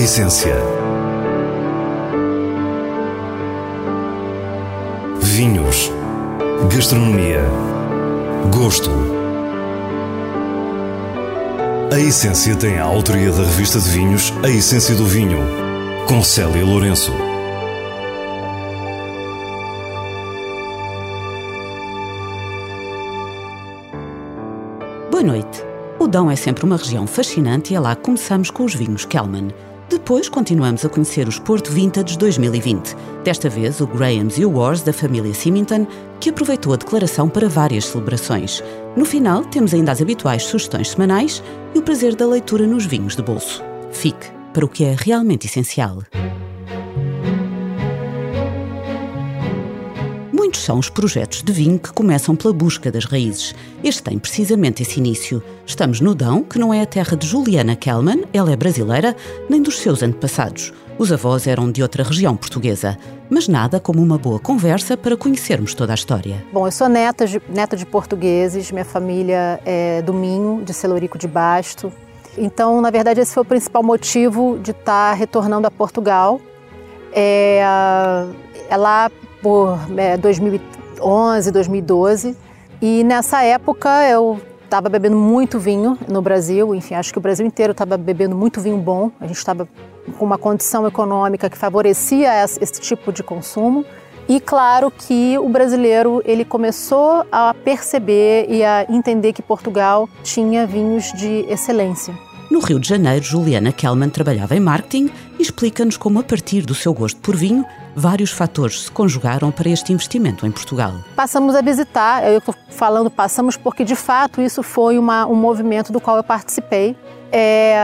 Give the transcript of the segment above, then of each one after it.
essência. Vinhos. Gastronomia. Gosto. A Essência tem a autoria da revista de vinhos A Essência do Vinho, com Célia Lourenço. Boa noite. O Dão é sempre uma região fascinante e é lá que começamos com os vinhos Kelman. Depois continuamos a conhecer os Porto Vintage 2020. Desta vez o Grahams e o Wars da família Symington, que aproveitou a declaração para várias celebrações. No final temos ainda as habituais sugestões semanais e o prazer da leitura nos vinhos de bolso. Fique para o que é realmente essencial. São os projetos de vinho que começam pela busca das raízes. Este tem precisamente esse início. Estamos no Dão, que não é a terra de Juliana Kellman, ela é brasileira, nem dos seus antepassados. Os avós eram de outra região portuguesa. Mas nada como uma boa conversa para conhecermos toda a história. Bom, eu sou neta de, neta de portugueses, minha família é do Minho, de Celorico de Basto. Então, na verdade, esse foi o principal motivo de estar retornando a Portugal. É, é lá por é, 2011, 2012. E nessa época eu estava bebendo muito vinho no Brasil, enfim, acho que o Brasil inteiro estava bebendo muito vinho bom. A gente estava com uma condição econômica que favorecia esse tipo de consumo. E claro que o brasileiro ele começou a perceber e a entender que Portugal tinha vinhos de excelência. No Rio de Janeiro, Juliana Kellman trabalhava em marketing e explica-nos como, a partir do seu gosto por vinho, vários fatores se conjugaram para este investimento em Portugal. Passamos a visitar, eu estou falando passamos porque de fato isso foi uma, um movimento do qual eu participei, é,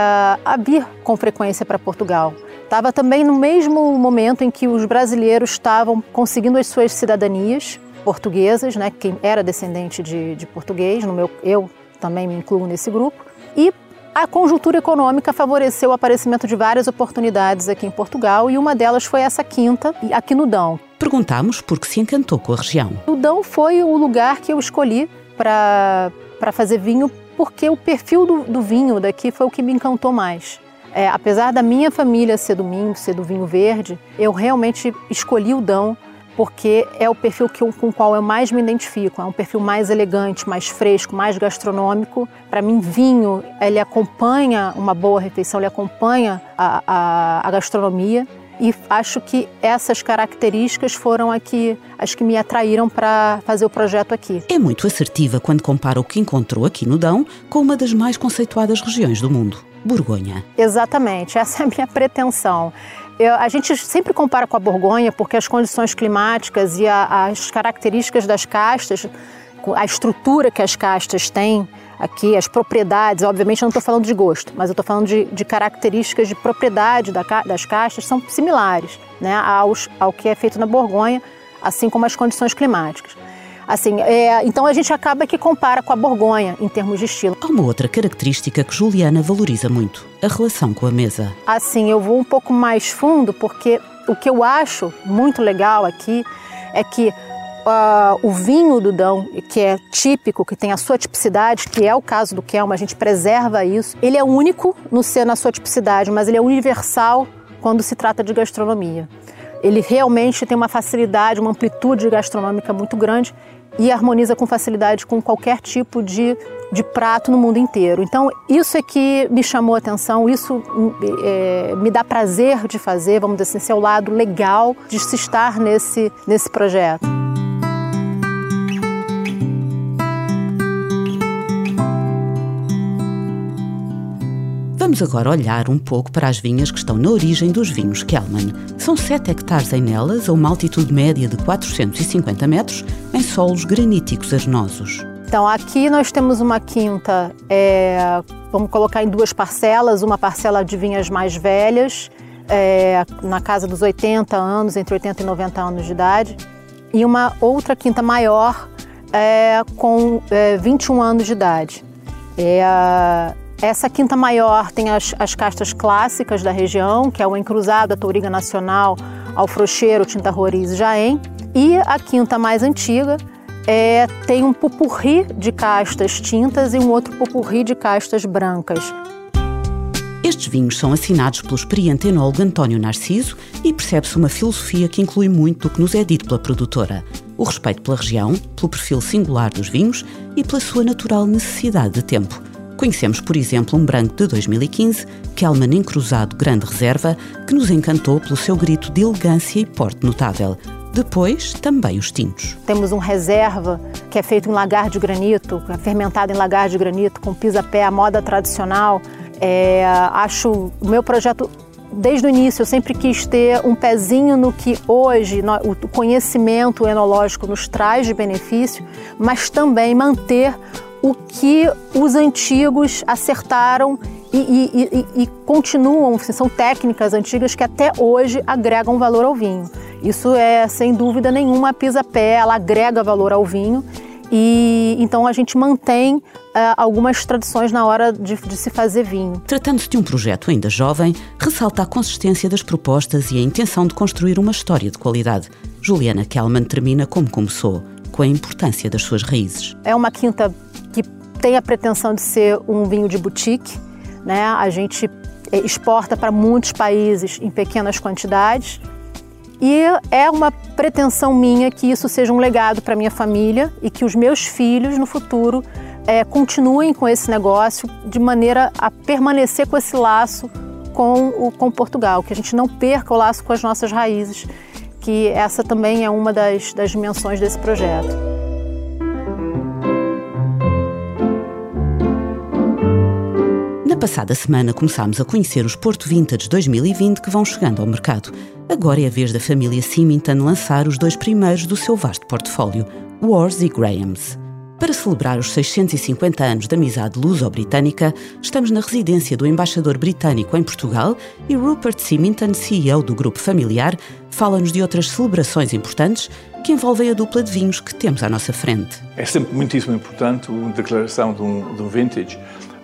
a vir com frequência para Portugal. Estava também no mesmo momento em que os brasileiros estavam conseguindo as suas cidadanias portuguesas, né, quem era descendente de, de português, no meu, eu também me incluo nesse grupo, e a conjuntura econômica favoreceu o aparecimento de várias oportunidades aqui em Portugal e uma delas foi essa quinta, aqui no Dão. Perguntamos por que se encantou com a região. O Dão foi o lugar que eu escolhi para fazer vinho porque o perfil do, do, vinho daqui foi o que me encantou mais. É, apesar da minha família ser do Minho, ser do vinho verde, eu realmente escolhi o Dão porque é o perfil que, com o qual eu mais me identifico. É um perfil mais elegante, mais fresco, mais gastronômico. Para mim, vinho, ele acompanha uma boa refeição, ele acompanha a, a, a gastronomia. E acho que essas características foram aqui as que me atraíram para fazer o projeto aqui. É muito assertiva quando compara o que encontrou aqui no Dão com uma das mais conceituadas regiões do mundo, Borgonha. Exatamente, essa é a minha pretensão. A gente sempre compara com a Borgonha porque as condições climáticas e a, as características das castas, a estrutura que as castas têm aqui, as propriedades, obviamente eu não estou falando de gosto, mas eu estou falando de, de, características de propriedade da, das castas, são similares né, aos, ao que é feito na Borgonha, assim como as condições climáticas. Assim, é, então a gente acaba que compara com a Borgonha em termos de estilo. Há uma outra característica que Juliana valoriza muito: a relação com a mesa. Assim, eu vou um pouco mais fundo porque o que eu acho muito legal aqui é que uh, o vinho do Dão, que é típico, que tem a sua tipicidade, que é o caso do Kelma, a gente preserva isso. Ele é único no ser na sua tipicidade, mas ele é universal quando se trata de gastronomia. Ele realmente tem uma facilidade, uma amplitude gastronômica muito grande e harmoniza com facilidade com qualquer tipo de, de prato no mundo inteiro. Então, isso é que me chamou a atenção, isso é, me dá prazer de fazer, vamos dizer assim, ser o lado legal de se estar nesse, nesse projeto. Vamos agora olhar um pouco para as vinhas que estão na origem dos vinhos Kelman. São 7 hectares em nelas, a uma altitude média de 450 metros, em solos graníticos arenosos. Então, aqui nós temos uma quinta, é, vamos colocar em duas parcelas, uma parcela de vinhas mais velhas, é, na casa dos 80 anos, entre 80 e 90 anos de idade, e uma outra quinta maior, é, com 21 anos de idade. É, essa quinta maior tem as, as castas clássicas da região, que é o encruzado, a touriga nacional, alfrocheiro, tinta roriz e jaém. E a quinta mais antiga é, tem um pupurri de castas tintas e um outro pupurri de castas brancas. Estes vinhos são assinados pelo experiente enólogo António Narciso e percebe-se uma filosofia que inclui muito do que nos é dito pela produtora. O respeito pela região, pelo perfil singular dos vinhos e pela sua natural necessidade de tempo. Conhecemos, por exemplo, um branco de 2015, Kelman Encruzado Grande Reserva, que nos encantou pelo seu grito de elegância e porte notável. Depois, também os tintos. Temos um reserva que é feito em lagar de granito, fermentado em lagar de granito, com pisa-pé, a moda tradicional. É, acho o meu projeto desde o início eu sempre quis ter um pezinho no que hoje o conhecimento enológico nos traz de benefício, mas também manter o que os antigos acertaram e, e, e, e continuam, assim, são técnicas antigas que até hoje agregam valor ao vinho. Isso é, sem dúvida nenhuma, a pisa-pé, ela agrega valor ao vinho e então a gente mantém uh, algumas tradições na hora de, de se fazer vinho. Tratando-se de um projeto ainda jovem, ressalta a consistência das propostas e a intenção de construir uma história de qualidade. Juliana Kellman termina como começou, com a importância das suas raízes. É uma quinta que tem a pretensão de ser um vinho de boutique, né? A gente eh, exporta para muitos países em pequenas quantidades e é uma pretensão minha que isso seja um legado para minha família e que os meus filhos no futuro é, continuem com esse negócio de maneira a permanecer com esse laço com, o, com Portugal, que a gente não perca o laço com as nossas raízes, que essa também é uma das, das dimensões desse projeto. Na passada semana começámos a conhecer os Porto Vintage 2020 que vão chegando ao mercado. Agora é a vez da família Symington lançar os dois primeiros do seu vasto portfólio, Wars e Grahams. Para celebrar os 650 anos da amizade luso-britânica, estamos na residência do embaixador britânico em Portugal e Rupert Symington, CEO do grupo familiar, fala-nos de outras celebrações importantes que envolvem a dupla de vinhos que temos à nossa frente. É sempre muitíssimo importante a declaração de um, de um vintage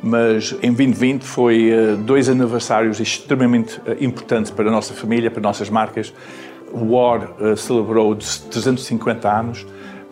mas em 2020 foi uh, dois aniversários extremamente uh, importantes para a nossa família, para nossas marcas. O War uh, celebrou 350 anos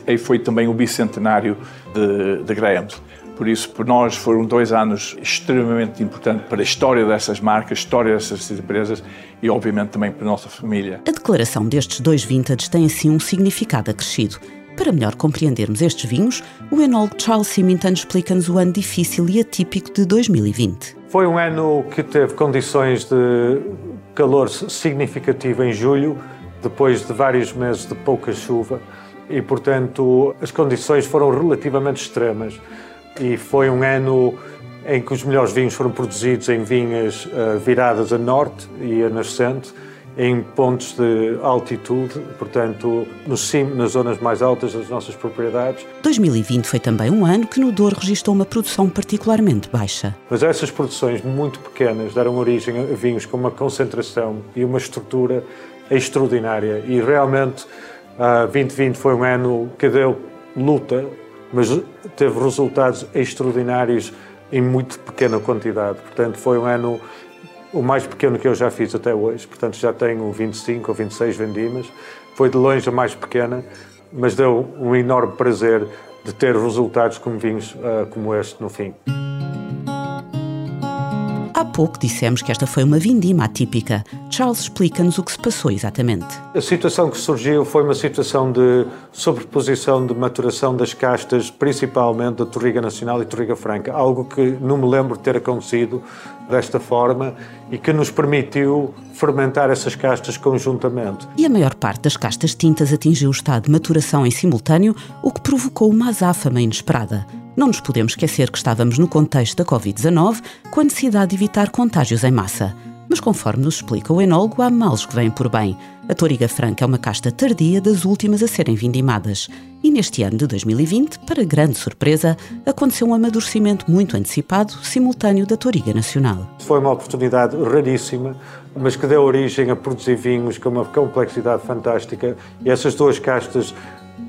e foi também o bicentenário de, de Graham's. Por isso, para nós foram dois anos extremamente importantes para a história dessas marcas, a história dessas empresas e, obviamente, também para a nossa família. A declaração destes dois vintages tem, assim, um significado acrescido. Para melhor compreendermos estes vinhos, o enólogo Charles Symington explica-nos o ano difícil e atípico de 2020. Foi um ano que teve condições de calor significativo em julho, depois de vários meses de pouca chuva, e portanto as condições foram relativamente extremas. E foi um ano em que os melhores vinhos foram produzidos em vinhas uh, viradas a norte e a nascente em pontos de altitude, portanto, no cimo, nas zonas mais altas das nossas propriedades. 2020 foi também um ano que no Douro registrou uma produção particularmente baixa. Mas essas produções muito pequenas deram origem a vinhos com uma concentração e uma estrutura extraordinária e realmente uh, 2020 foi um ano que deu luta, mas teve resultados extraordinários em muito pequena quantidade. Portanto, foi um ano o mais pequeno que eu já fiz até hoje, portanto já tenho 25 ou 26 vendimas. Foi de longe a mais pequena, mas deu um enorme prazer de ter resultados como vinhos uh, como este no fim. Há pouco dissemos que esta foi uma vindima atípica. Charles explica-nos o que se passou exatamente. A situação que surgiu foi uma situação de sobreposição de maturação das castas, principalmente da Torriga Nacional e Torriga Franca, algo que não me lembro de ter acontecido desta forma e que nos permitiu fermentar essas castas conjuntamente. E a maior parte das castas tintas atingiu o estado de maturação em simultâneo, o que provocou uma azáfama inesperada. Não nos podemos esquecer que estávamos no contexto da Covid-19, com a necessidade de evitar contágios em massa. Mas conforme nos explica o enólogo, há males que vêm por bem. A Toriga Franca é uma casta tardia das últimas a serem vindimadas. E neste ano de 2020, para grande surpresa, aconteceu um amadurecimento muito antecipado, simultâneo da Toriga Nacional. Foi uma oportunidade raríssima, mas que deu origem a produzir vinhos com uma complexidade fantástica. E essas duas castas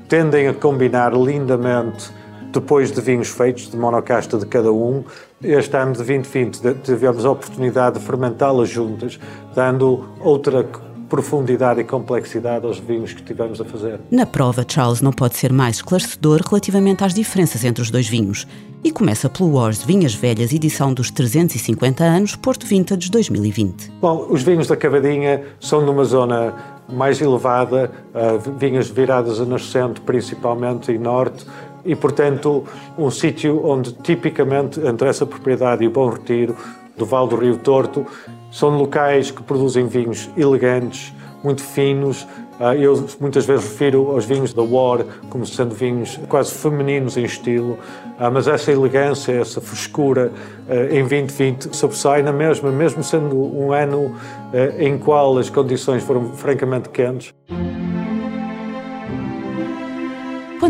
tendem a combinar lindamente depois de vinhos feitos, de monocasta de cada um. Este ano de 2020 tivemos a oportunidade de fermentá-las juntas, dando outra profundidade e complexidade aos vinhos que tivemos a fazer. Na prova, Charles não pode ser mais esclarecedor relativamente às diferenças entre os dois vinhos e começa pelo Wars de Vinhas Velhas, edição dos 350 anos, Porto Vintage 2020. Bom, os vinhos da Cavadinha são numa zona mais elevada, uh, vinhas viradas a nascente principalmente e norte, e portanto um sítio onde tipicamente entre essa propriedade e o Bom Retiro do Val do Rio Torto são locais que produzem vinhos elegantes, muito finos. Ah, eu muitas vezes refiro aos vinhos da War como sendo vinhos quase femininos em estilo, ah, mas essa elegância, essa frescura ah, em 2020 sobressai na mesma, mesmo sendo um ano em qual as condições foram francamente quentes.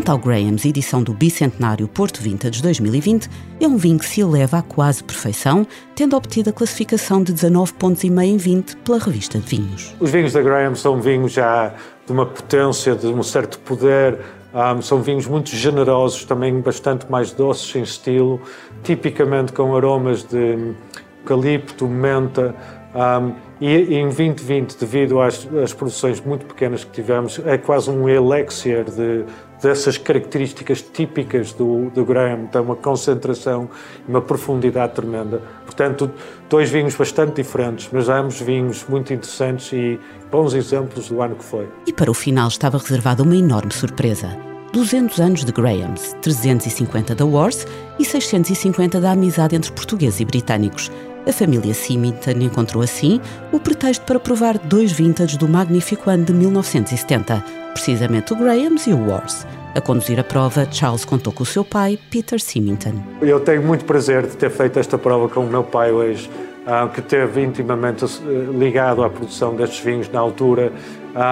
Quanto ao Graham's, edição do Bicentenário Porto Vintage 2020, é um vinho que se eleva à quase perfeição, tendo obtido a classificação de 19 pontos e meio em 20 pela revista de vinhos. Os vinhos da Graham são vinhos já de uma potência, de um certo poder, um, são vinhos muito generosos, também bastante mais doces em estilo, tipicamente com aromas de eucalipto, menta, um, e em 2020, devido às, às, produções muito pequenas que tivemos, é quase um elixir de, dessas características típicas do, do Graham, tem uma concentração e uma profundidade tremenda. Portanto, dois vinhos bastante diferentes, mas ambos vinhos muito interessantes e bons exemplos do ano que foi. E para o final estava reservada uma enorme surpresa. 200 anos de Grahams, 350 da Wars e 650 da amizade entre portugueses e britânicos. A família Symington encontrou assim o pretexto para provar dois vintage do magnífico ano de 1970, precisamente o Grahams e o Wars. A conduzir a prova, Charles contou com o seu pai, Peter Symington. Eu tenho muito prazer de ter feito esta prova com o meu pai hoje, ah, que esteve intimamente eh, ligado à produção destes vinhos na altura.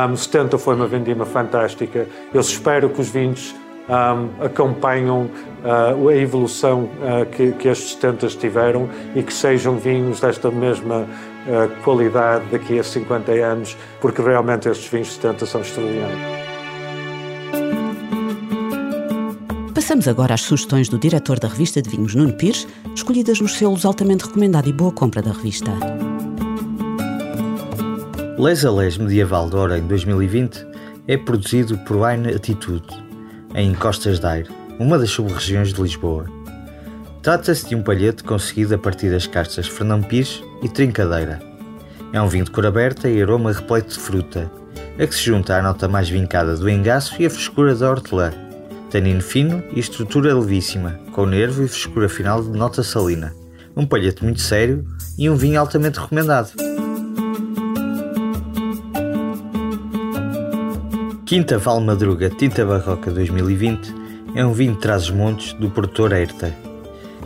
Um, 70 foi uma vendima fantástica. Eu espero que os vinhos um, acompanham uh, a evolução uh, que, que estes 70 tiveram e que sejam vinhos desta mesma uh, qualidade daqui a 50 anos, porque realmente estes vinhos 70 são extraordinários. Passamos agora às sugestões do diretor da revista de vinhos, Nuno Pires, escolhidas nos selos altamente recomendado e boa compra da revista. Les Alés Medieval de Ora em 2020 é produzido por Wine Atitude, em Costas d'Aire, uma das sub-regiões de Lisboa. Trata-se de um palhete conseguido a partir das castas Fernão Pires e Trincadeira. É um vinho de cor aberta e aroma repleto de fruta, a que se junta a nota mais vincada do engaço e a frescura da hortelã. Tanino fino e estrutura levíssima, com nervo e frescura final de nota salina. Um palhete muito sério e um vinho altamente recomendado. Quinta Val Madruga Tinta Barroca 2020 é um vinho de Trás-os-Montes do produtor Erta.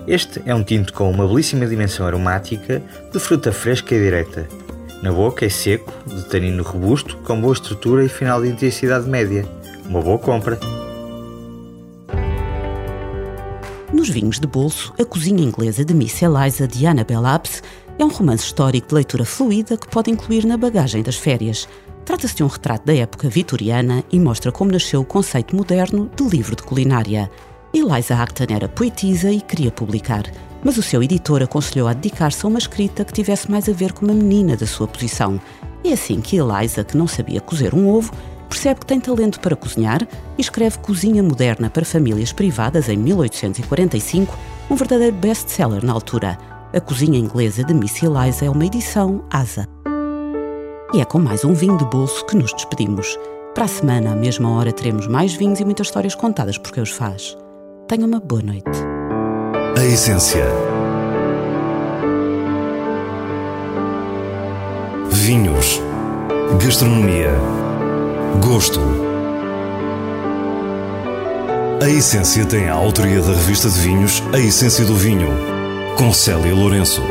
Este é um tinto com uma belíssima dimensão aromática, de fruta fresca e direta. Na boca é seco, de tanino robusto, com boa estrutura e final de intensidade média. Uma boa compra. Nos vinhos de bolso, A Cozinha Inglesa de Miss Eliza de Annabel Apps é um romance histórico de leitura fluida que pode incluir na bagagem das férias. Trata-se de um retrato da época vitoriana e mostra como nasceu o conceito moderno de livro de culinária. Eliza Acton era poetisa e queria publicar, mas o seu editor aconselhou a dedicar-se a uma escrita que tivesse mais a ver com uma menina da sua posição. É assim que Eliza, que não sabia cozer um ovo, percebe que tem talento para cozinhar e escreve Cozinha Moderna para Famílias Privadas em 1845, um verdadeiro best-seller na altura. A Cozinha Inglesa de Miss Eliza é uma edição ASA. E é com mais um vinho de bolso que nos despedimos. Para a semana, à mesma hora, teremos mais vinhos e muitas histórias contadas por quem os faz. Tenha uma boa noite. A essência. Vinhos. Gastronomia. Gosto. A Essência tem a autoria da revista de vinhos A Essência do Vinho, com Célia Lourenço.